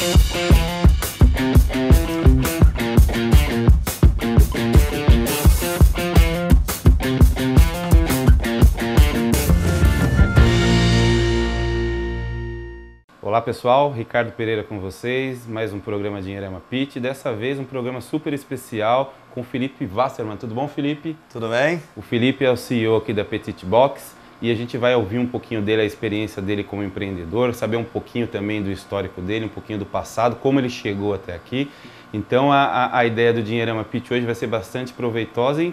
Olá pessoal, Ricardo Pereira com vocês, mais um programa Dinheirama Pitch, dessa vez um programa super especial com o Felipe Wasserman. Tudo bom, Felipe? Tudo bem? O Felipe é o CEO aqui da Petit Box e a gente vai ouvir um pouquinho dele, a experiência dele como empreendedor, saber um pouquinho também do histórico dele, um pouquinho do passado, como ele chegou até aqui. Então a, a, ideia do Dinheirama Pitch hoje vai ser bastante proveitosa e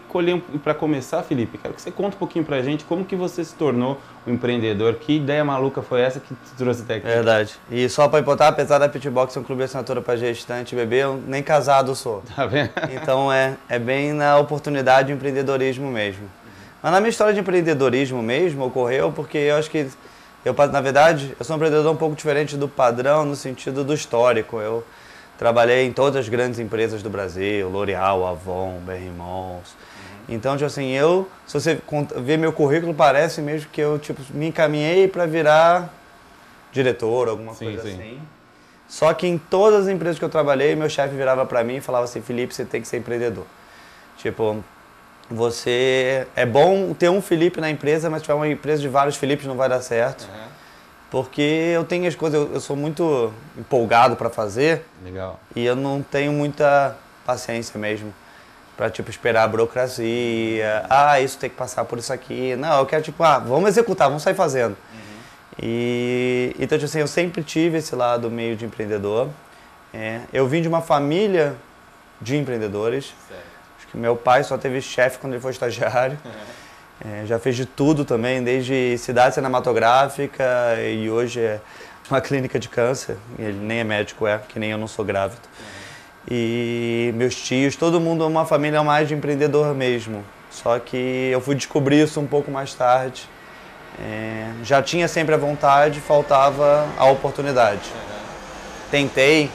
para começar, Felipe, quero que você conte um pouquinho para a gente como que você se tornou um empreendedor, que ideia maluca foi essa que te trouxe até aqui? Verdade. E só para importar, apesar da Pitch Box ser um clube de assinatura para gestante e bebê, eu nem casado sou. Tá vendo? Então é, é bem na oportunidade de empreendedorismo mesmo. Mas na minha história de empreendedorismo mesmo ocorreu porque eu acho que eu, na verdade, eu sou um empreendedor um pouco diferente do padrão no sentido do histórico. Eu trabalhei em todas as grandes empresas do Brasil, L'Oréal, Avon, Berrimons. Então, tipo assim, eu, se você ver meu currículo, parece mesmo que eu tipo, me encaminhei para virar diretor, alguma sim, coisa sim. assim. Só que em todas as empresas que eu trabalhei, meu chefe virava para mim e falava assim, Felipe, você tem que ser empreendedor. Tipo, você é bom ter um Felipe na empresa, mas se tiver uma empresa de vários Filipes não vai dar certo. Uhum. Porque eu tenho as coisas, eu, eu sou muito empolgado para fazer. Legal. E eu não tenho muita paciência mesmo para tipo esperar a burocracia. Ah, isso tem que passar por isso aqui. Não, eu quero tipo, ah, vamos executar, vamos sair fazendo. Uhum. E então tipo assim, eu sempre tive esse lado meio de empreendedor. É, eu vim de uma família de empreendedores. Certo. Que meu pai só teve chefe quando ele foi estagiário. É, já fez de tudo também, desde cidade cinematográfica e hoje é uma clínica de câncer. Ele nem é médico, é, que nem eu não sou grávido. E meus tios, todo mundo é uma família mais de empreendedor mesmo. Só que eu fui descobrir isso um pouco mais tarde. É, já tinha sempre a vontade, faltava a oportunidade. Tentei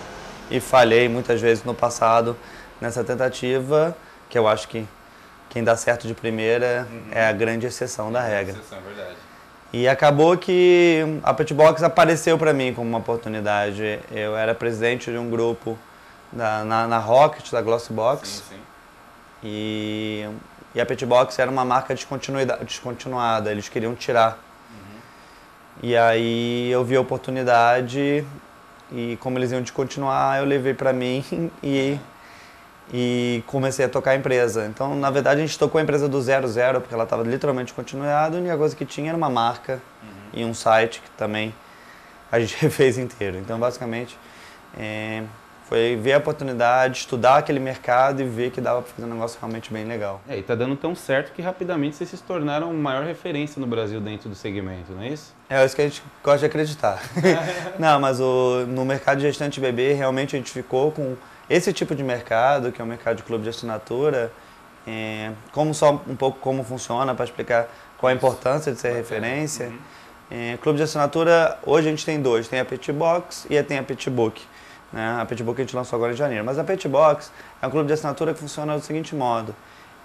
e falhei muitas vezes no passado nessa tentativa, que eu acho que quem dá certo de primeira uhum. é a grande exceção da regra. Exceção, verdade. E acabou que a Petbox apareceu para mim como uma oportunidade. Eu era presidente de um grupo da, na, na Rocket, da Glossbox. Sim, sim. E, e a Petbox era uma marca descontinuada, eles queriam tirar. Uhum. E aí eu vi a oportunidade e como eles iam descontinuar, eu levei para mim e e comecei a tocar a empresa. Então, na verdade, a gente tocou a empresa do zero zero, porque ela estava literalmente continuada, e a única coisa que tinha era uma marca uhum. e um site que também a gente refez inteiro. Então, basicamente, é, foi ver a oportunidade, estudar aquele mercado e ver que dava para fazer um negócio realmente bem legal. É, e tá dando tão certo que rapidamente vocês se tornaram maior referência no Brasil dentro do segmento, não é isso? É, é isso que a gente gosta de acreditar. não, mas o, no mercado de gestante bebê, realmente a gente ficou com esse tipo de mercado, que é o mercado de clube de assinatura, é, como só um pouco como funciona, para explicar qual a importância de ser referência. Uhum. É, clube de assinatura, hoje a gente tem dois, tem a Petbox e tem a Petbook. Né? A Petbook a gente lançou agora em janeiro, mas a Petbox é um clube de assinatura que funciona do seguinte modo,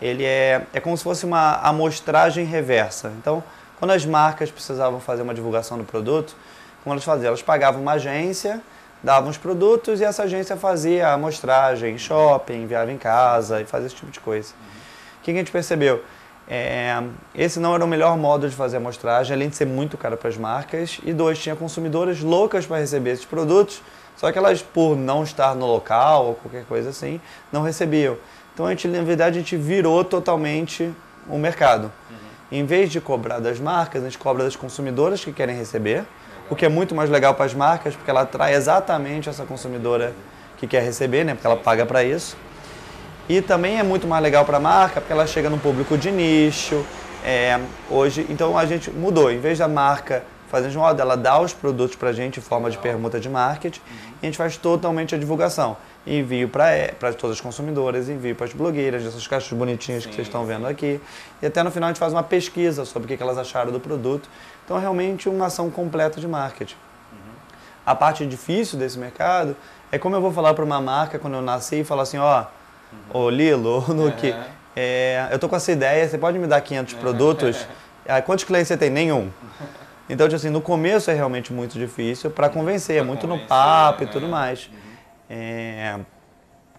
ele é, é como se fosse uma amostragem reversa. Então, quando as marcas precisavam fazer uma divulgação do produto, como elas faziam? Elas pagavam uma agência davam os produtos e essa agência fazia a amostragem em shopping, enviava em casa e fazia esse tipo de coisa. O que a gente percebeu? É, esse não era o melhor modo de fazer a amostragem, além de ser muito caro para as marcas, e dois, tinha consumidoras loucas para receber esses produtos, só que elas, por não estar no local ou qualquer coisa assim, não recebiam. Então, a gente, na verdade, a gente virou totalmente o mercado. Uhum. Em vez de cobrar das marcas, a gente cobra das consumidoras que querem receber, o que é muito mais legal para as marcas, porque ela atrai exatamente essa consumidora que quer receber, né? Porque ela paga para isso. E também é muito mais legal para a marca, porque ela chega no público de nicho. É, hoje, então a gente mudou. Em vez da marca fazer de modo, ela dá os produtos para a gente em forma de permuta de marketing e a gente faz totalmente a divulgação. Envio para é, todas as consumidoras, envio para as blogueiras, essas caixas bonitinhas sim, que vocês estão vendo aqui. E até no final a gente faz uma pesquisa sobre o que elas acharam do produto então, é realmente uma ação completa de marketing. Uhum. A parte difícil desse mercado é como eu vou falar para uma marca quando eu nasci e falar assim, ó, uhum. ô Lilo, Nuke, uhum. é, eu tô com essa ideia, você pode me dar 500 produtos? quantos clientes você tem? Nenhum. Então, tipo assim, no começo é realmente muito difícil para convencer, é muito convencer, no papo e né? tudo mais. É,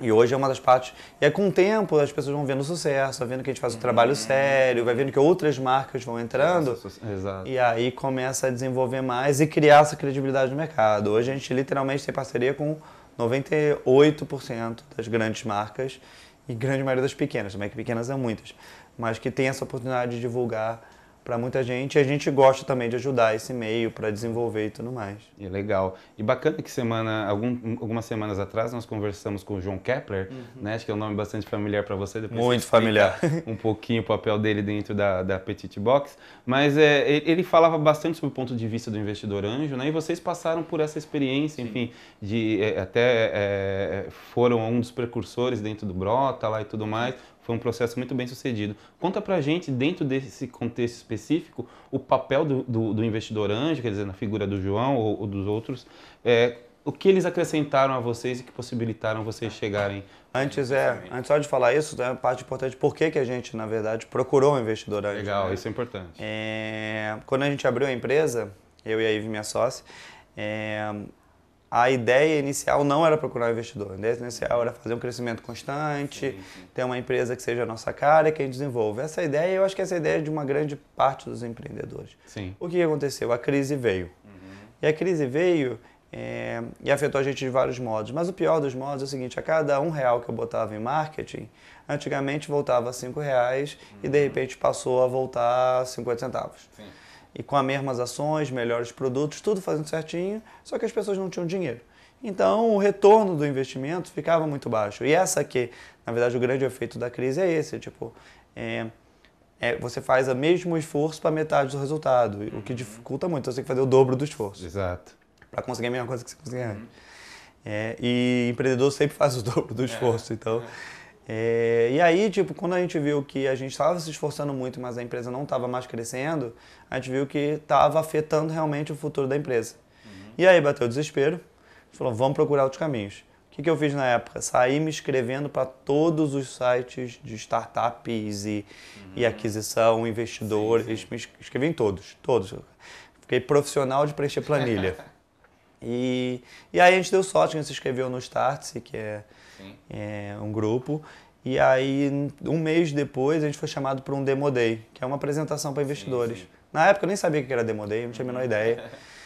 e hoje é uma das partes. E aí, com o tempo, as pessoas vão vendo o sucesso, vai vendo que a gente faz um trabalho sério, vai vendo que outras marcas vão entrando. Exato. E aí começa a desenvolver mais e criar essa credibilidade no mercado. Hoje a gente literalmente tem parceria com 98% das grandes marcas e grande maioria das pequenas, também que pequenas são muitas, mas que tem essa oportunidade de divulgar para muita gente e a gente gosta também de ajudar esse meio para desenvolver e tudo mais. E é legal. E bacana que semana, algum, algumas semanas atrás nós conversamos com o João Kepler, né? Acho que é um nome bastante familiar para você. Depois Muito você familiar. Um pouquinho o papel dele dentro da, da Petit Box. Mas é, ele falava bastante sobre o ponto de vista do investidor anjo, né? E vocês passaram por essa experiência, enfim, de é, até é, foram um dos precursores dentro do Brota lá e tudo mais. Foi um processo muito bem sucedido. Conta pra gente, dentro desse contexto específico, o papel do, do, do investidor anjo, quer dizer, na figura do João ou, ou dos outros, é, o que eles acrescentaram a vocês e que possibilitaram vocês chegarem. Antes é, antes só de falar isso, é uma parte importante por que que a gente, na verdade, procurou um investidor anjo. Legal, né? isso é importante. É, quando a gente abriu a empresa, eu e a Ive, minha sócia, é, a ideia inicial não era procurar um investidor. A ideia inicial era fazer um crescimento constante, ter uma empresa que seja a nossa cara e que a gente desenvolva. Essa ideia, eu acho que essa ideia é de uma grande parte dos empreendedores. Sim. O que aconteceu? A crise veio. E a crise veio é, e afetou a gente de vários modos. Mas o pior dos modos é o seguinte, a cada um real que eu botava em marketing, antigamente voltava a cinco reais e de repente passou a voltar a 50 centavos. Sim. E com as mesmas ações, melhores produtos, tudo fazendo certinho, só que as pessoas não tinham dinheiro. Então o retorno do investimento ficava muito baixo. E essa que, na verdade, o grande efeito da crise é esse, tipo, é, é, você faz o mesmo esforço para metade do resultado, o que dificulta muito. Você tem que fazer o dobro do esforço Exato. para conseguir a mesma coisa que você conseguia antes. É, e empreendedor sempre faz o dobro do esforço, então. É, e aí, tipo, quando a gente viu que a gente estava se esforçando muito, mas a empresa não estava mais crescendo, a gente viu que estava afetando realmente o futuro da empresa. E aí bateu o desespero, falou, vamos procurar outros caminhos. O que, que eu fiz na época? Saí me inscrevendo para todos os sites de startups e, e aquisição, investidores, me inscrevi em todos, todos. Fiquei profissional de preencher planilha. E, e aí a gente deu sorte, a gente se inscreveu no Startse, que é, é um grupo. E aí, um mês depois, a gente foi chamado para um Demo Day, que é uma apresentação para investidores. Na época eu nem sabia o que era Demo Day, não tinha a menor ideia.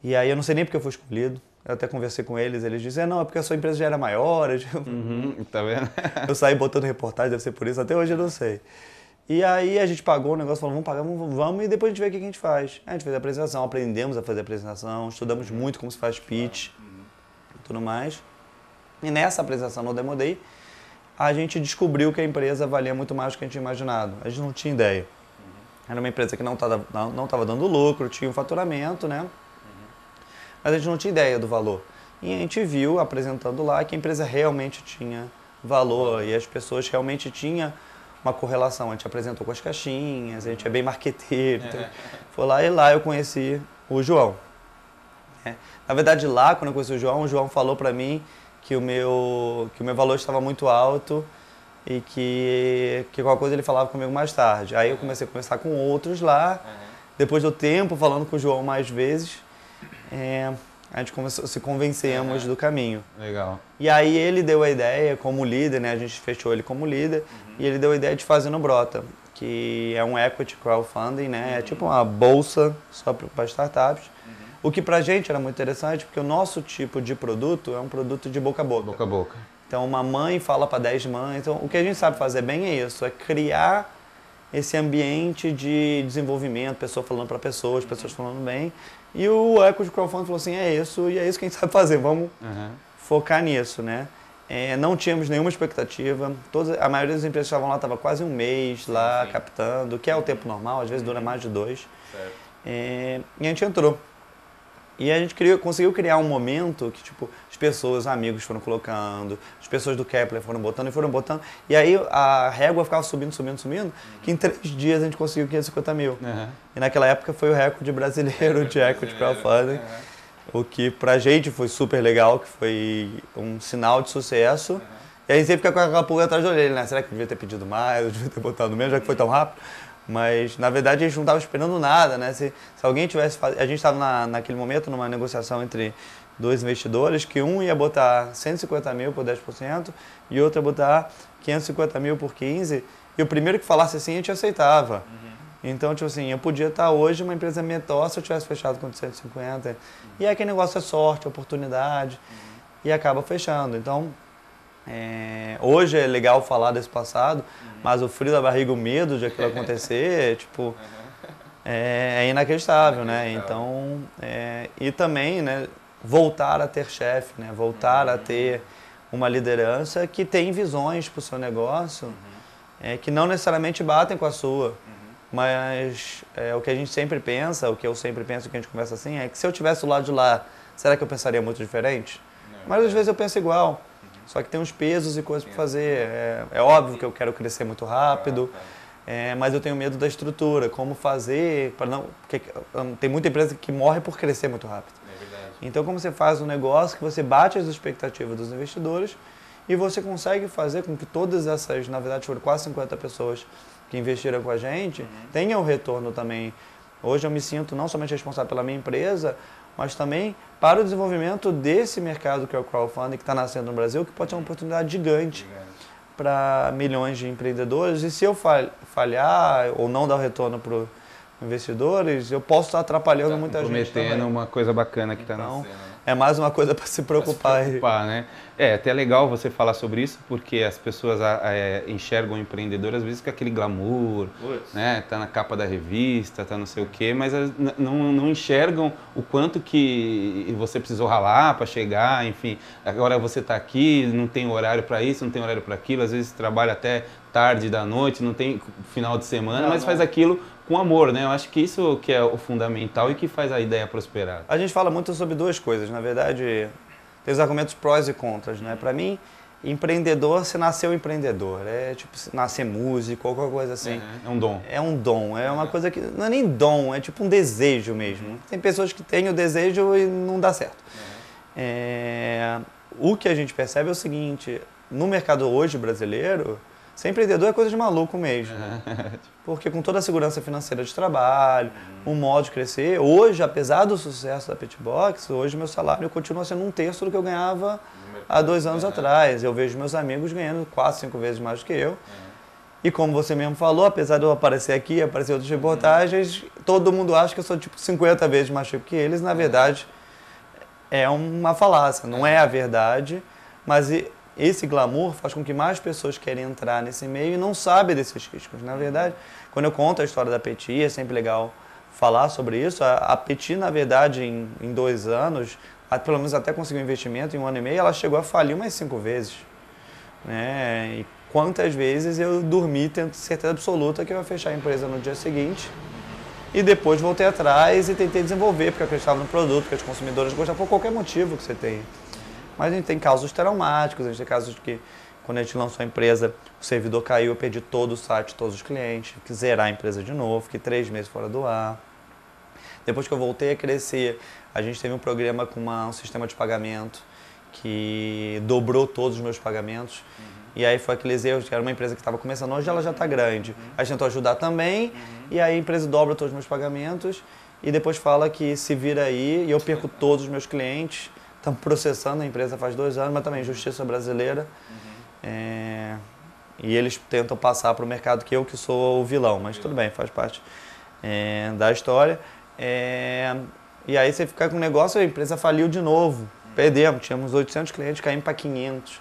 E aí eu não sei nem porque eu fui escolhido. Eu até conversei com eles, eles disseram, não, é porque a sua empresa já era maior. Eu, Uhum, tá vendo? eu saí botando reportagem, deve ser por isso, até hoje eu não sei. E aí a gente pagou o negócio, falou, vamos pagar, vamos, vamos, e depois a gente vê o que a gente faz. A gente fez a apresentação, aprendemos a fazer a apresentação, estudamos muito como se faz pitch e tudo mais. E nessa apresentação no Demo Day, a gente descobriu que a empresa valia muito mais do que a gente tinha imaginado. A gente não tinha ideia. Era uma empresa que não estava não, não tava dando lucro, tinha um faturamento, né? Mas a gente não tinha ideia do valor. E a gente viu apresentando lá que a empresa realmente tinha valor e as pessoas realmente tinham uma correlação. A gente apresentou com as caixinhas, a gente é bem marqueteiro. Então, foi lá e lá eu conheci o João. né? Na verdade, lá, quando eu conheci o João, o João falou para mim que o, meu, que o meu valor estava muito alto e que, que qualquer coisa ele falava comigo mais tarde. Aí eu comecei a conversar com outros lá. Depois do tempo, falando com o João mais vezes, é, a gente começou, se convencemos do caminho. Legal. E aí ele deu a ideia como líder, né? A gente fechou ele como líder e ele deu a ideia de fazer no Brota, que é um equity crowdfunding, né? É tipo uma bolsa só para startups. O que pra gente era muito interessante, porque o nosso tipo de produto é um produto de boca a boca. Boca a boca. Então uma mãe fala para 10 mães. Então o que a gente sabe fazer bem é isso, é criar esse ambiente de desenvolvimento, pessoa falando para pessoas, pessoas falando bem. E o Equity Crowdfunding falou assim, é isso, e é isso que a gente sabe fazer, vamos Uhum. focar nisso, né? É, não tínhamos nenhuma expectativa. Todas, a maioria das empresas que estavam lá estava quase um mês lá sim. captando, que é o tempo normal, às vezes dura mais de dois. Certo. É, e a gente entrou. E a gente criou, conseguiu criar um momento que, tipo, as pessoas, amigos foram colocando, as pessoas do Kepler foram botando e foram botando. E aí a régua ficava subindo, subindo, subindo, que em três dias a gente conseguiu 550 mil. Uhum. E naquela época foi o recorde brasileiro de equity crowdfunding. O que pra gente foi super legal, que foi um sinal de sucesso. E a gente sempre fica com aquela pulga atrás da orelha, né? Será que eu devia ter pedido mais, eu devia ter botado menos, já que foi tão rápido? Mas, na verdade, a gente não estava esperando nada, né? Se, se alguém tivesse... A gente estava na, naquele momento numa negociação entre dois investidores, que um ia botar 150 mil por 10% e outro ia botar 550 mil por 15%. E o primeiro que falasse assim, a gente aceitava. Uhum. Então, tipo assim, eu podia estar hoje uma empresa mentor se eu tivesse fechado com 150. Uhum. E aquele negócio é sorte, oportunidade. Uhum. E acaba fechando. Então, é, hoje é legal falar desse passado, uhum. mas o frio da barriga, o medo de aquilo acontecer, tipo, é, é inacreditável, né? Então, é, e também, né, voltar a ter chefe, né? Voltar a uhum. ter uma liderança que tem visões para o seu negócio, uhum. é, que não necessariamente batem com a sua. Mas é, o que a gente sempre pensa, o que eu sempre penso, que a gente conversa assim, é que se eu tivesse do lado de lá, será que eu pensaria muito diferente? Mas às vezes eu penso igual. Só que tem uns pesos e coisas para fazer. É, é, óbvio que eu quero crescer muito rápido, é, mas eu tenho medo da estrutura, como fazer para não, porque hum, tem muita empresa que morre por crescer muito rápido. É então como você faz um negócio que você bate as expectativas dos investidores e você consegue fazer com que todas essas, na verdade foram quase 50 pessoas que investiram com a gente, uhum. tenham retorno também. Hoje eu me sinto não somente responsável pela minha empresa, mas também para o desenvolvimento desse mercado que é o crowdfunding que está nascendo no Brasil, que pode ser uma oportunidade gigante, gigante. para milhões de empreendedores. E se eu falhar ou não dar retorno para os investidores, eu posso estar atrapalhando tá muita gente. Prometendo uma coisa bacana que está então, nascendo é mais uma coisa para se preocupar. Se preocupar né? É até legal você falar sobre isso, porque as pessoas é, enxergam o empreendedor às vezes com aquele glamour, né? Tá na capa da revista, tá não sei o quê, mas não, não enxergam o quanto que você precisou ralar para chegar, enfim. Agora você está aqui, não tem horário para isso, não tem horário para aquilo, às vezes trabalha até tarde da noite, não tem final de semana, não, mas não. faz aquilo com amor, né? Eu acho que isso que é o fundamental e que faz a ideia prosperar. A gente fala muito sobre duas coisas, na verdade, tem os argumentos prós e contras, né? Para mim, empreendedor, você nasceu empreendedor, é tipo nascer músico, qualquer coisa assim. É, é um dom. É um dom, é uma é. coisa que não é nem dom, é tipo um desejo mesmo. Uhum. Tem pessoas que têm o desejo e não dá certo. Uhum. É, o que a gente percebe é o seguinte, no mercado hoje brasileiro, Ser empreendedor é coisa de maluco mesmo. Porque com toda a segurança financeira de trabalho, um modo de crescer, hoje, apesar do sucesso da Pitbox, hoje meu salário continua sendo um terço do que eu ganhava há dois anos atrás. Eu vejo meus amigos ganhando quatro, cinco vezes mais do que eu. E como você mesmo falou, apesar de eu aparecer aqui, aparecer outras reportagens, todo mundo acha que eu sou tipo 50 vezes mais rico que eles. Na verdade, é uma falácia, não é a verdade. Mas esse glamour faz com que mais pessoas querem entrar nesse meio e não sabem desses riscos. Na verdade, quando eu conto a história da Petit, é sempre legal falar sobre isso. A, Petit, na verdade, em, em dois anos, pelo menos até conseguiu investimento em um ano e meio, ela chegou a falir umas cinco vezes. Né? E quantas vezes eu dormi tendo certeza absoluta que eu ia fechar a empresa no dia seguinte e depois voltei atrás e tentei desenvolver, porque eu acreditava no produto, porque os consumidores gostavam por qualquer motivo que você tem. Mas a gente tem casos traumáticos, a gente tem casos de que quando a gente lançou a empresa, o servidor caiu, eu perdi todo o site, todos os clientes, que zerar a empresa de novo, fiquei três meses fora do ar. Depois que eu voltei a crescer, a gente teve um programa com uma, um sistema de pagamento que dobrou todos os meus pagamentos. Uhum. E aí foi aqueles erros, que era uma empresa que estava começando hoje, ela já está grande. Uhum. A gente tentou ajudar também, uhum. e aí a empresa dobra todos os meus pagamentos, e depois fala que se vira aí, e eu perco todos os meus clientes, Estamos processando a empresa faz dois anos, mas também justiça brasileira. Uhum. É, e eles tentam passar para o mercado que eu que sou o vilão, mas tudo bem, faz parte é, da história. É, e aí você fica com o negócio, a empresa faliu de novo. Uhum. Perdemos, tínhamos 800 clientes, caímos para 500 uhum.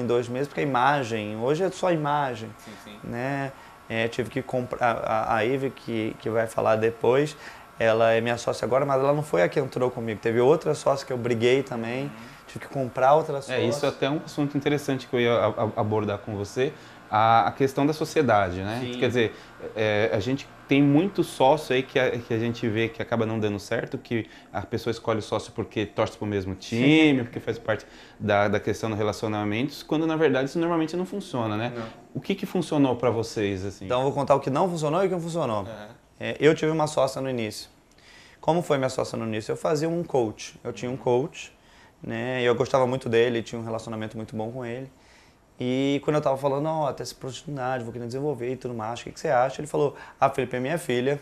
em dois meses, porque a imagem, hoje é só imagem. Sim, sim. Né? É, tive que comprar, a, a Ivy, que, que vai falar depois, ela é minha sócia agora, mas ela não foi a que entrou comigo. Teve outra sócia que eu briguei também. Uhum. Tive que comprar outra sócia. É, isso é até um assunto interessante que eu ia abordar com você. A, a questão da sociedade, né? Sim. Quer dizer, é, a gente tem muito sócio aí que a, que a gente vê que acaba não dando certo, que a pessoa escolhe o sócio porque torce para o mesmo time, Sim. porque faz parte da, da questão dos relacionamentos, quando na verdade isso normalmente não funciona, né? Não. O que, que funcionou para vocês? Assim? Então eu vou contar o que não funcionou e o que funcionou. Uhum. É, eu tive uma sócia no início. Como foi minha sócia no início? Eu fazia um coach. Eu tinha um coach, né? Eu gostava muito dele, tinha um relacionamento muito bom com ele. E quando eu tava falando, ó, oh, tem essa oportunidade, vou querer desenvolver e tudo mais, o que, que você acha? Ele falou, ah, Felipe, é minha filha,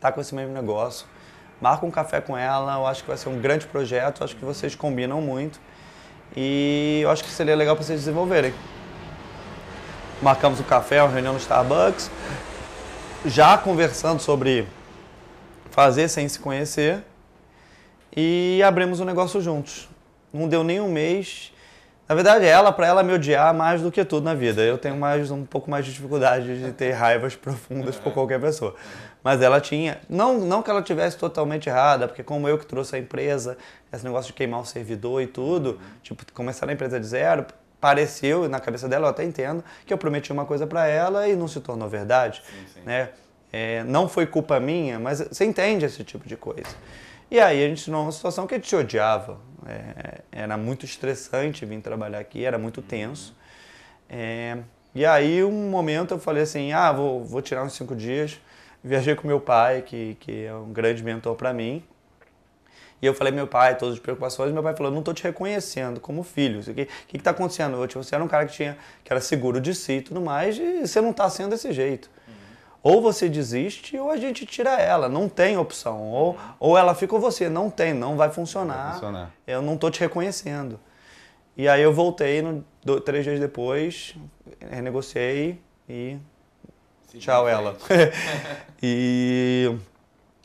tá com esse mesmo negócio, marca um café com ela, eu acho que vai ser um grande projeto, acho que vocês combinam muito e eu acho que seria legal para vocês desenvolverem. Marcamos um café, uma reunião no Starbucks, já conversando sobre fazer sem se conhecer e abrimos o um negócio juntos. Não deu nem um mês. Na verdade, ela, para ela me odiar mais do que tudo na vida. Eu tenho mais um pouco mais de dificuldade de ter raivas profundas por qualquer pessoa. Mas ela tinha, não, não que ela tivesse totalmente errada, porque como eu que trouxe a empresa, esse negócio de queimar o servidor e tudo, tipo, começar a empresa de zero, pareceu, na cabeça dela eu até entendo, que eu prometi uma coisa para ela e não se tornou verdade, sim, sim. né? É, não foi culpa minha, mas você entende esse tipo de coisa. E aí a gente numa situação que a gente odiava. É, era muito estressante vir trabalhar aqui, era muito tenso. É, e aí um momento eu falei assim, ah, vou, vou tirar uns cinco dias. Viajei com meu pai, que, que é um grande mentor para mim. E eu falei, meu pai, todas as preocupações, meu pai falou, não estou te reconhecendo como filho. O que está acontecendo? Eu, tipo, você era um cara que, tinha, que era seguro de si e tudo mais, e você não está sendo desse jeito. Ou você desiste ou a gente tira ela. Não tem opção. Ou, ou ela fica com você. Não tem, não vai funcionar. Vai funcionar. Eu não estou te reconhecendo. E aí eu voltei no, três dias depois, renegociei e Sim, tchau ela. e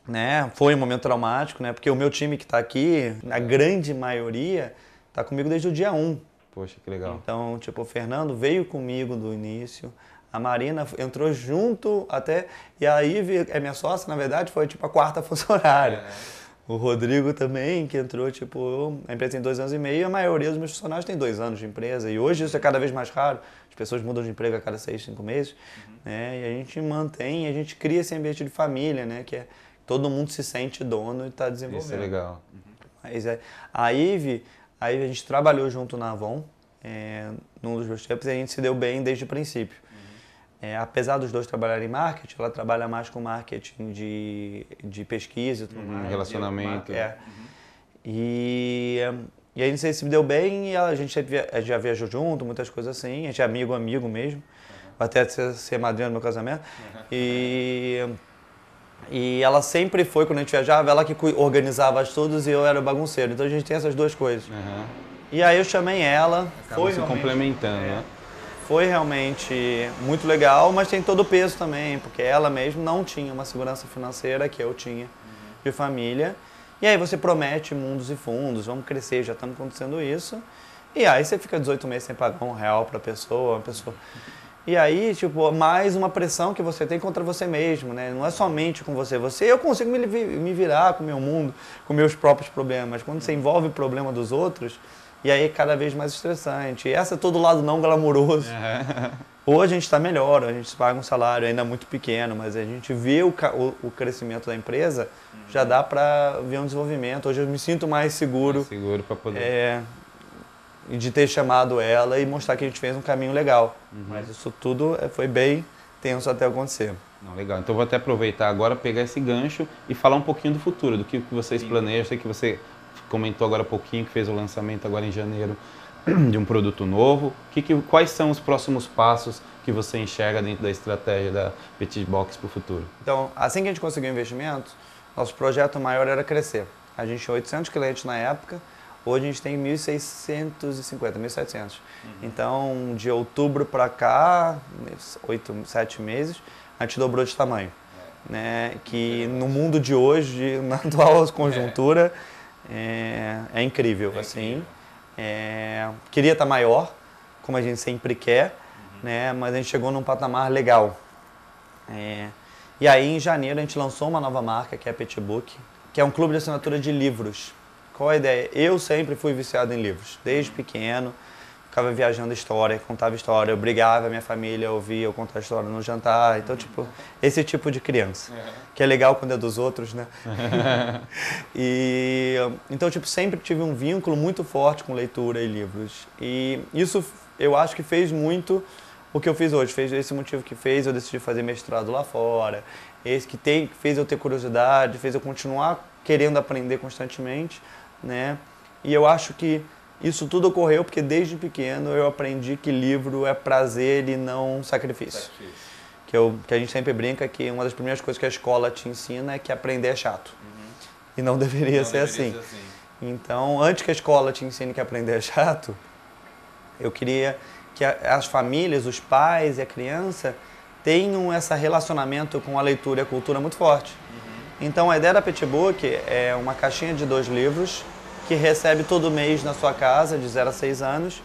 né, foi um momento traumático, né? Porque o meu time que está aqui, a grande maioria, está comigo desde o dia 1. Poxa, que legal. Então, tipo, o Fernando veio comigo do início. A Marina entrou junto até. E a Ive, é minha sócia, na verdade, foi tipo a quarta funcionária. É. O Rodrigo também, que entrou, tipo, a empresa tem dois anos e meio, a maioria dos meus funcionários tem dois anos de empresa. E hoje isso é cada vez mais raro. As pessoas mudam de emprego a cada seis, cinco meses. Uhum. Né? E a gente mantém, a gente cria esse ambiente de família, né? Que é todo mundo se sente dono e está desenvolvendo. Isso é legal. Uhum. Mas é, a Ive, a Ive, a gente trabalhou junto na Avon, é, num dos meus tempos, e a gente se deu bem desde o princípio. É, apesar dos dois trabalharem em marketing, ela trabalha mais com marketing de, de pesquisa e tudo uhum, mais. Relacionamento. É. Uhum. E, e não sei se deu bem, e a gente já viajou junto, muitas coisas assim. A gente é amigo, amigo mesmo. Uhum. Até ser, ser madrinha do meu casamento. Uhum. E, e ela sempre foi, quando a gente viajava, ela que organizava as tudo e eu era bagunceiro. Então a gente tem essas duas coisas. Uhum. E aí eu chamei ela. Acaba foi se complementando, é, né? foi realmente muito legal, mas tem todo o peso também, porque ela mesmo não tinha uma segurança financeira que eu tinha de família. E aí você promete mundos e fundos, vamos crescer, já estamos acontecendo isso. E aí você fica 18 meses sem pagar um real para a pessoa, uma pessoa. E aí, tipo, mais uma pressão que você tem contra você mesmo, né? Não é somente com você. Você, eu consigo me, me virar com o meu mundo, com meus próprios problemas. Quando você envolve o problema dos outros, e aí é cada vez mais estressante. E essa é todo lado não glamouroso. É. Hoje a gente está melhor, a gente paga um salário ainda muito pequeno, mas a gente vê o, o, o crescimento da empresa, uhum. já dá para ver um desenvolvimento. Hoje eu me sinto mais seguro. Mais seguro para poder. É, de ter chamado ela e mostrar que a gente fez um caminho legal. Uhum. Mas isso tudo é, foi bem tenso até acontecer. Não, legal. Então vou até aproveitar agora, pegar esse gancho e falar um pouquinho do futuro, do que vocês Sim. planejam. Sei que você comentou agora há pouquinho que fez o lançamento agora em janeiro de um produto novo. Que, que, quais são os próximos passos que você enxerga dentro da estratégia da Petit Box para o futuro? Então, assim que a gente conseguiu investimento, nosso projeto maior era crescer. A gente tinha 800 clientes na época, hoje a gente tem 1.650, 1.700. Uhum. Então, de outubro para cá, 8, 7 meses, a gente dobrou de tamanho. É. Né? Que no mundo de hoje, na atual conjuntura, é é, é incrível, é assim. É, queria estar maior, como a gente sempre quer, uhum. né? Mas a gente chegou num patamar legal. É, e aí, em janeiro, a gente lançou uma nova marca, que é a Petbook, que é um clube de assinatura de livros. Qual a ideia? Eu sempre fui viciado em livros, desde pequeno ficava viajando história, contava história, eu brigava a minha família, ouvia eu contar história no jantar. Então, tipo, esse tipo de criança. Que é legal quando é dos outros, né? e então, tipo, sempre tive um vínculo muito forte com leitura e livros. E isso eu acho que fez muito o que eu fiz hoje, fez esse motivo que fez eu decidi fazer mestrado lá fora, esse que tem, fez eu ter curiosidade, fez eu continuar querendo aprender constantemente, né? E eu acho que isso tudo ocorreu porque desde pequeno eu aprendi que livro é prazer e não sacrifício. sacrifício. Que, eu, que a gente sempre brinca que uma das primeiras coisas que a escola te ensina é que aprender é chato. Uhum. E não deveria, não ser, deveria assim. ser assim. Então, antes que a escola te ensine que aprender é chato, eu queria que as famílias, os pais e a criança tenham esse relacionamento com a leitura e a cultura muito forte. Uhum. Então, a ideia da Petbook é uma caixinha de dois livros que recebe todo mês na sua casa, de 0 a 6 anos.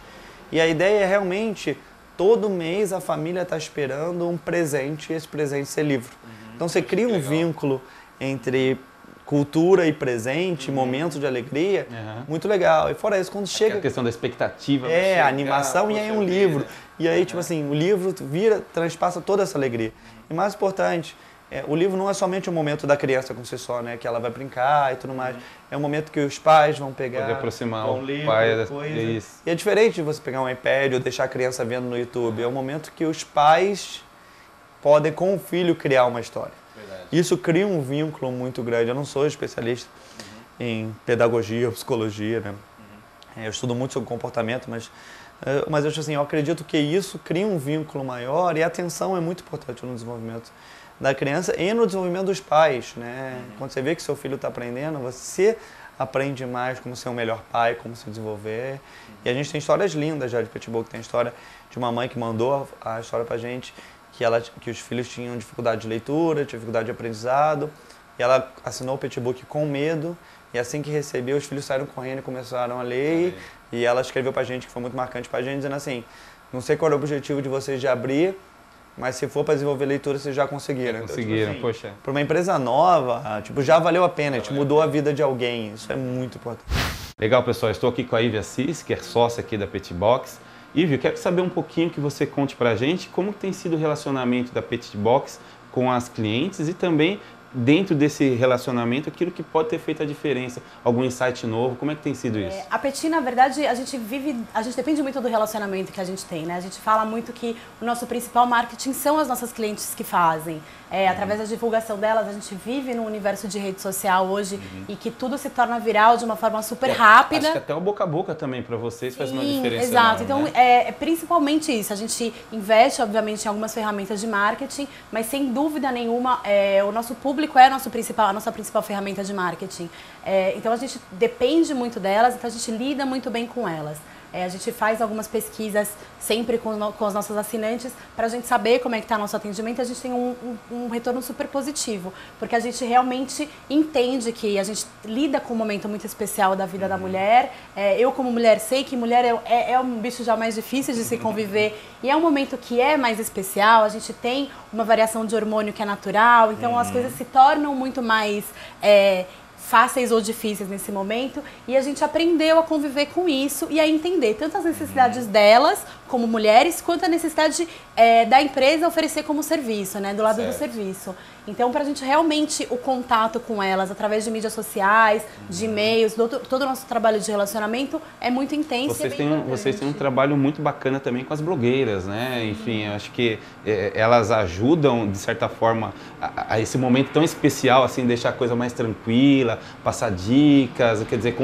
E a ideia é realmente, todo mês a família está esperando um presente e esse presente ser livro. Uhum. Então, você cria um vínculo entre cultura e presente, uhum. momentos de alegria, uhum. muito legal. E fora isso, quando chega... A questão da expectativa. É, a animação e aí um livro. E aí, uhum. tipo assim, o livro vira, transpassa toda essa alegria. E mais importante, é, o livro não é somente o momento da criança com si só, né? Que ela vai brincar e tudo mais. É um momento que os pais vão pegar... Pode aproximar o livro, pai coisa. Isso. E é diferente de você pegar um iPad ou deixar a criança vendo no YouTube. É um momento que os pais podem, com o filho, criar uma história. Isso cria um vínculo muito grande. Eu não sou especialista uhum. em pedagogia ou psicologia, né? Uhum. Eu estudo muito sobre comportamento, mas, eh, mas eu, assim, eu acredito que isso cria um vínculo maior e a atenção é muito importante no desenvolvimento da criança e no desenvolvimento dos pais, né? Uhum. Quando você vê que seu filho está aprendendo, você aprende mais como ser um melhor pai, como se desenvolver. E a gente tem histórias lindas já de Pitbull, que tem a história de uma mãe que mandou a história pra gente que, ela, que os filhos tinham dificuldade de leitura, dificuldade de aprendizado, e ela assinou o petbook com medo, e assim que recebeu, os filhos saíram correndo e começaram a ler, e ela escreveu pra gente, que foi muito marcante pra gente, dizendo assim, não sei qual é o objetivo de vocês de abrir, mas se for para desenvolver leitura, vocês já conseguiram. Então, conseguiram, tipo assim, poxa. Para uma empresa nova, tipo, já valeu a pena, já mudou a vida de alguém. Isso é muito importante. Legal, pessoal. Estou aqui com a Ivy Assis, que é sócia aqui da Petbox. Ivy, eu quero saber um pouquinho que você conte para a gente como tem sido o relacionamento da Petit Box com as clientes e também dentro desse relacionamento aquilo que pode ter feito a diferença, algum insight novo, como é que tem sido isso? É, a Petit, na verdade, a gente vive, a gente depende muito do relacionamento que a gente tem, né? A gente fala muito que o nosso principal marketing são as nossas clientes que fazem. É, através da divulgação delas, a gente vive num universo de rede social hoje uhum. e que tudo se torna viral de uma forma super é, rápida. Acho que até o boca a boca também para vocês Sim, faz uma diferença. Exato. Enorme, então, né? é, é, principalmente isso. A gente investe, obviamente, em algumas ferramentas de marketing, mas sem dúvida nenhuma, é, o nosso público é a nossa principal, a nossa principal ferramenta de marketing. É, então, a gente depende muito delas, então a gente lida muito bem com elas. É, a gente faz algumas pesquisas sempre com, no, com os nossos assinantes para a gente saber como é que está nosso atendimento. A gente tem um, um, um, retorno super positivo, porque a gente realmente entende que a gente lida com um momento muito especial da vida da mulher. É, eu como mulher sei que mulher é, é, é, um bicho já mais difícil de se conviver e é um momento que é mais especial. A gente tem uma variação de hormônio que é natural, então uhum. as coisas se tornam muito mais é, fáceis ou difíceis nesse momento e a gente aprendeu a conviver com isso e a entender tanto as necessidades delas como mulheres quanto a necessidade é, da empresa oferecer como serviço, né, do lado certo. do serviço. Então, para a gente realmente o contato com elas através de mídias sociais, de uhum. e-mails, todo, todo o nosso trabalho de relacionamento é muito intenso. Vocês, é têm, vocês têm um trabalho muito bacana também com as blogueiras, né? Enfim, acho que é, elas ajudam, de certa forma, a, a, esse momento tão especial, assim, deixar a coisa mais tranquila, passar dicas, quer dizer,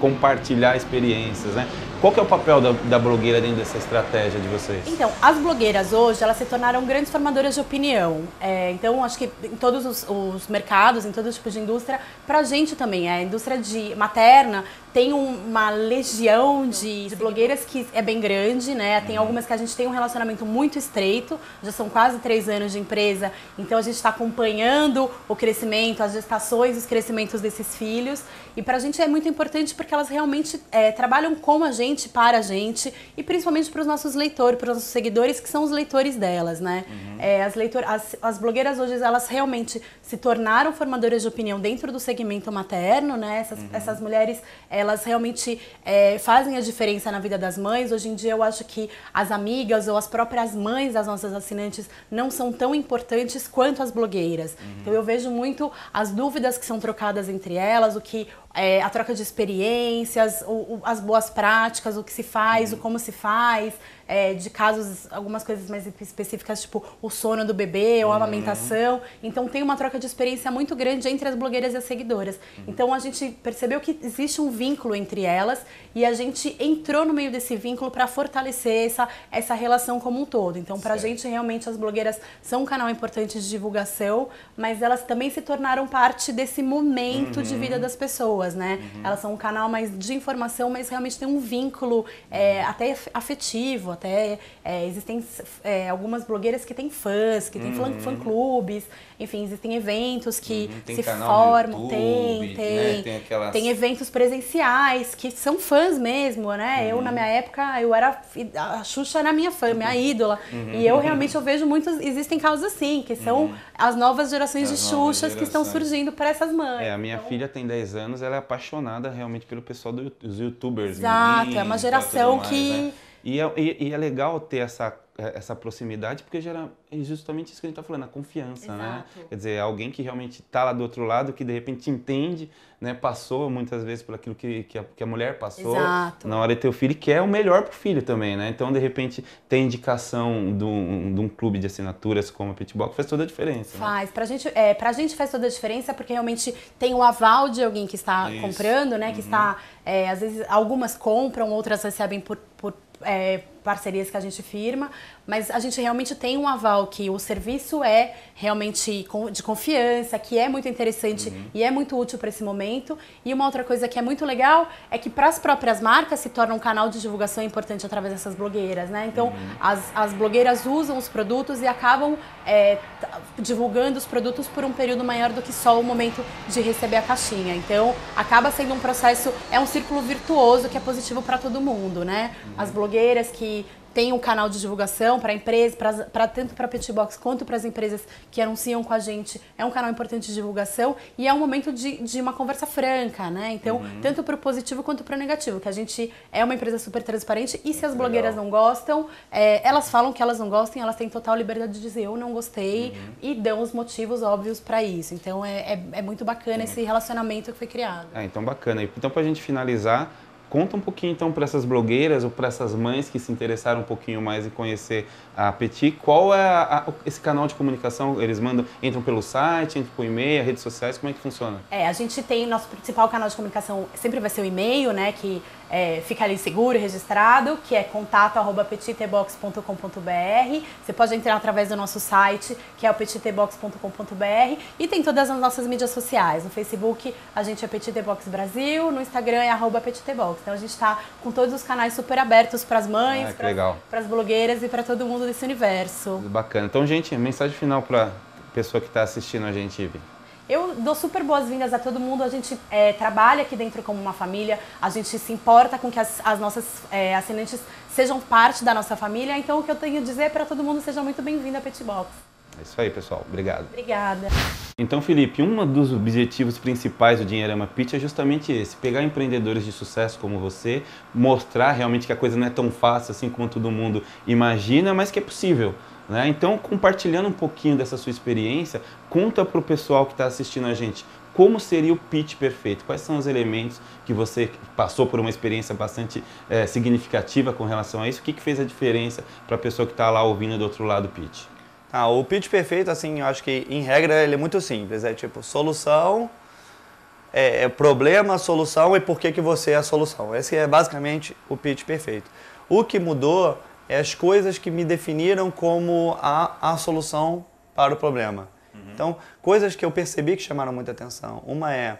compartilhar experiências, né? Qual que é o papel da, da blogueira dentro dessa estratégia de vocês? Então, as blogueiras hoje, elas se tornaram grandes formadoras de opinião. É, então, acho que em todos os, os mercados, em todo tipo de indústria, para a gente também. A indústria de materna tem uma legião de, blogueiras que é bem grande, né? Tem algumas que a gente tem um relacionamento muito estreito, já são quase três anos de empresa, então a gente está acompanhando o crescimento, as gestações, os crescimentos desses filhos. E para a gente é muito importante porque elas realmente é, trabalham com a gente, para a gente, e principalmente para os nossos leitores, para os nossos seguidores, que são os leitores delas, né? Uhum. É, as, leitor, as, as blogueiras hoje, elas realmente se tornaram formadoras de opinião dentro do segmento materno, né? Essas, uhum. essas mulheres, elas realmente é, fazem a diferença na vida das mães. Hoje em dia eu acho que as amigas ou as próprias mães das nossas assinantes não são tão importantes quanto as blogueiras. Uhum. Então eu vejo muito as dúvidas que são trocadas entre elas, o que é, a troca de experiências, o, o, as boas práticas, o que se faz, uhum. o como se faz, é, de casos, algumas coisas mais específicas, tipo o sono do bebê ou a uhum. amamentação. Então tem uma troca de experiência muito grande entre as blogueiras e as seguidoras. Uhum. Então a gente percebeu que existe um vínculo entre elas e a gente entrou no meio desse vínculo para fortalecer essa, essa relação como um todo. Então, para a gente, realmente, as blogueiras são um canal importante de divulgação, mas elas também se tornaram parte desse momento uhum. de vida das pessoas, né? Uhum. Elas são um canal mais de informação, mas realmente tem um vínculo é, até afetivo, até é, existem é, algumas blogueiras que têm fãs, que têm uhum. fã-clubes, enfim, existem eventos que uhum. se formam, YouTube, tem, né? tem, né? tem, aquelas... tem eventos presenciais que são fãs mesmo, né? Uhum. Eu, na minha época, eu era. A Xuxa era minha fã, minha ídola. Uhum. E eu realmente eu vejo muitos. Existem casos assim, que são uhum. as novas gerações as de Xuxas gerações. que estão surgindo para essas mães. É, a minha então... filha tem 10 anos, ela é apaixonada realmente pelo pessoal dos youtubers. Exato, é uma geração mais, que. Né? E é, e, e é legal ter essa essa proximidade, porque gera é justamente isso que a gente está falando, a confiança, né? Exato. né? Quer dizer, alguém que realmente está lá do outro lado, que de repente entende, né? Passou muitas vezes por aquilo que, que, a, que a mulher passou Exato. na hora de ter o filho e quer o melhor para o filho também, né? Então, de repente, tem indicação de um, de um clube de assinaturas como a Pitbox faz toda a diferença. Né? Faz. Né? Pra, gente, é, pra gente faz toda a diferença porque realmente tem o aval de alguém que está isso. comprando, né? Que uhum. está, é, às vezes, algumas compram, outras recebem por, por é, parcerias que a gente firma, mas a gente realmente tem um aval que o serviço é realmente de confiança, que é muito interessante uhum. e é muito útil para esse momento. E uma outra coisa que é muito legal é que para as próprias marcas se torna um canal de divulgação importante através dessas blogueiras, né? Então uhum. as, as blogueiras usam os produtos e acabam é, divulgando os produtos por um período maior do que só o momento de receber a caixinha. Então acaba sendo um processo, é um círculo virtuoso que é positivo para todo mundo, né? Uhum. As blogueiras que tem um canal de divulgação para empresas, para tanto para a Petbox quanto para as empresas que anunciam com a gente. É um canal importante de divulgação e é um momento de, de uma conversa franca, né? Então, uhum. tanto para o positivo quanto para o negativo, que a gente é uma empresa super transparente e se as blogueiras Legal. não gostam, é, elas falam que elas não gostam, elas têm total liberdade de dizer eu não gostei uhum. e dão os motivos óbvios para isso. Então, é, é, é muito bacana uhum. esse relacionamento que foi criado. É, então bacana. Então, para a gente finalizar, Conta um pouquinho então para essas blogueiras ou para essas mães que se interessaram um pouquinho mais em conhecer a Petit, qual é a, a, esse canal de comunicação? Eles mandam, entram pelo site, entram por e-mail, redes sociais, como é que funciona? É, a gente tem nosso principal canal de comunicação sempre vai ser o e-mail, né, que é, fica ali seguro e registrado, que é contato@petitebox.com.br. Você pode entrar através do nosso site, que é o petitebox.com.br, e tem todas as nossas mídias sociais. No Facebook a gente é Petitebox Brasil, no Instagram é @petitebox. Então a gente está com todos os canais super abertos para as mães, ah, para as blogueiras e para todo mundo desse universo. Bacana. Então, gente, mensagem final para pessoa que está assistindo a gente, Ivi. Eu dou super boas-vindas a todo mundo. A gente é, trabalha aqui dentro como uma família, a gente se importa com que as, as nossas é, assinantes sejam parte da nossa família. Então, o que eu tenho a dizer é para todo mundo: seja muito bem-vindo à Petbox. É isso aí, pessoal. Obrigado. Obrigada. Então, Felipe, um dos objetivos principais do Dinheirama Pitch é justamente esse: pegar empreendedores de sucesso como você, mostrar realmente que a coisa não é tão fácil assim como todo mundo imagina, mas que é possível. Né? Então, compartilhando um pouquinho dessa sua experiência, conta para o pessoal que está assistindo a gente como seria o pitch perfeito, quais são os elementos que você passou por uma experiência bastante é, significativa com relação a isso, o que, que fez a diferença para a pessoa que está lá ouvindo do outro lado do pitch? Ah, o pitch perfeito, assim, eu acho que em regra ele é muito simples, é tipo solução, é, é problema, solução e por que, que você é a solução. Esse é basicamente o pitch perfeito. O que mudou é as coisas que me definiram como a, a solução para o problema. Uhum. Então, coisas que eu percebi que chamaram muita atenção. Uma é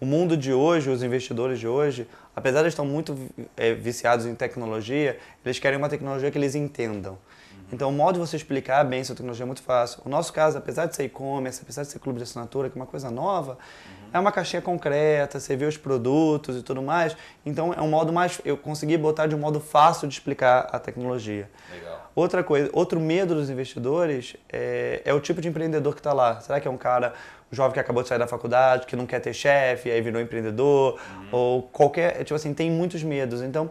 o mundo de hoje, os investidores de hoje, apesar de estar muito é, viciados em tecnologia, eles querem uma tecnologia que eles entendam. Uhum. Então, o modo de você explicar bem essa tecnologia é muito fácil. O nosso caso, apesar de ser e-commerce, apesar de ser clube de assinatura, que é uma coisa nova, uhum é uma caixinha concreta, você vê os produtos e tudo mais. Então é um modo mais. Eu consegui botar de um modo fácil de explicar a tecnologia. Legal. Outra coisa, outro medo dos investidores é, é o tipo de empreendedor que está lá. Será que é um cara, um jovem que acabou de sair da faculdade, que não quer ter chefe, aí virou empreendedor, uhum. ou qualquer. Tipo assim, tem muitos medos. Então,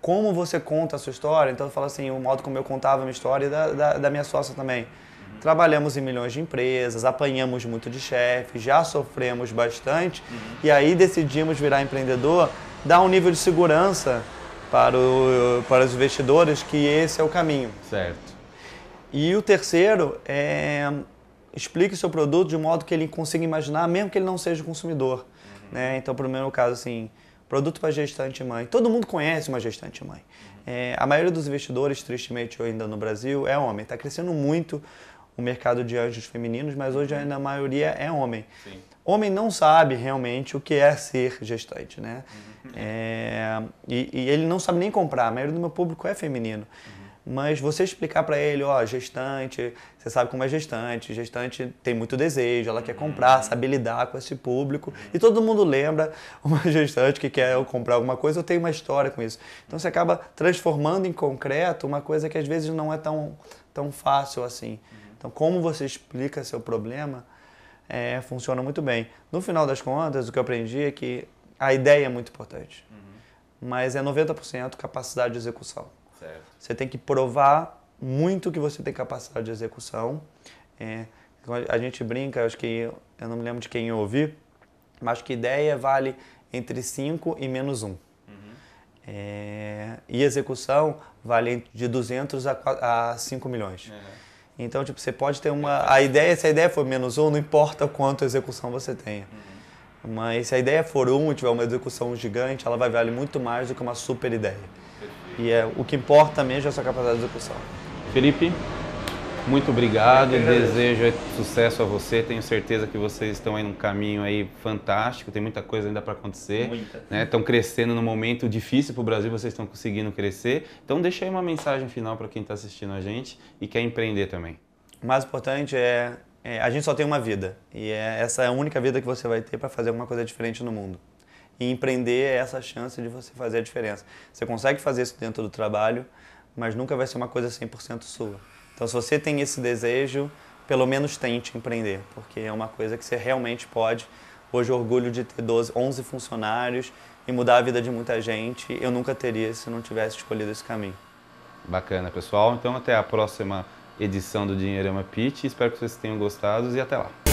como você conta a sua história, então eu falo assim, o modo como eu contava a minha história e da, da, da minha sócia também. Trabalhamos em milhões de empresas, apanhamos muito de chefe, já sofremos bastante e aí decidimos virar empreendedor, dar um nível de segurança para, o, para os investidores que esse é o caminho. Certo. E o terceiro é explique o seu produto de modo que ele consiga imaginar, mesmo que ele não seja consumidor. Né? Então, para o meu caso, assim, produto para gestante mãe. Todo mundo conhece uma gestante mãe. É, a maioria dos investidores, tristemente ainda no Brasil, é homem. Está crescendo muito o mercado de anjos femininos, mas hoje ainda a maioria é homem. Sim. Homem não sabe realmente o que é ser gestante, né? É, e, e, ele não sabe nem comprar. A maioria do meu público é feminino. Mas você explicar para ele, ó, gestante, você sabe como é gestante, gestante tem muito desejo, ela quer comprar, sabe lidar com esse público. E todo mundo lembra uma gestante que quer comprar alguma coisa, eu tenho uma história com isso. Então você acaba transformando em concreto uma coisa que às vezes não é tão, tão fácil assim. Então, como você explica seu problema, é, funciona muito bem. No final das contas, o que eu aprendi é que a ideia é muito importante, mas é 90% capacidade de execução. Certo. Você tem que provar muito que você tem capacidade de execução. É, a gente brinca, acho que eu não me lembro de quem eu ouvi, mas que ideia vale entre 5 e menos 1. Um. Uhum. É, e execução vale de 200 a, a 5 milhões. Uhum. Então, tipo, você pode ter uma. A ideia, se a ideia for menos um, não importa quanto execução você tenha. Uhum. Mas se a ideia for um e tiver uma execução gigante, ela vai valer muito mais do que uma super ideia. E é, o que importa mesmo é a sua capacidade de execução. Felipe, muito obrigado, desejo sucesso a você, tenho certeza que vocês estão aí num caminho aí fantástico, tem muita coisa ainda para acontecer, muita. Né? Estão crescendo num momento difícil para o Brasil, vocês estão conseguindo crescer, então deixa aí uma mensagem final para quem está assistindo a gente e quer empreender também. O mais importante é, é, a gente só tem uma vida e é, essa é a única vida que você vai ter para fazer alguma coisa diferente no mundo. E empreender é essa chance de você fazer a diferença. Você consegue fazer isso dentro do trabalho, mas nunca vai ser uma coisa 100% sua. Então, se você tem esse desejo, pelo menos tente empreender, porque é uma coisa que você realmente pode. Hoje, orgulho de ter 12, 11 funcionários e mudar a vida de muita gente, eu nunca teria se não tivesse escolhido esse caminho. Bacana, pessoal. Então, até a próxima edição do Dinheirama Pitch. Espero que vocês tenham gostado e até lá.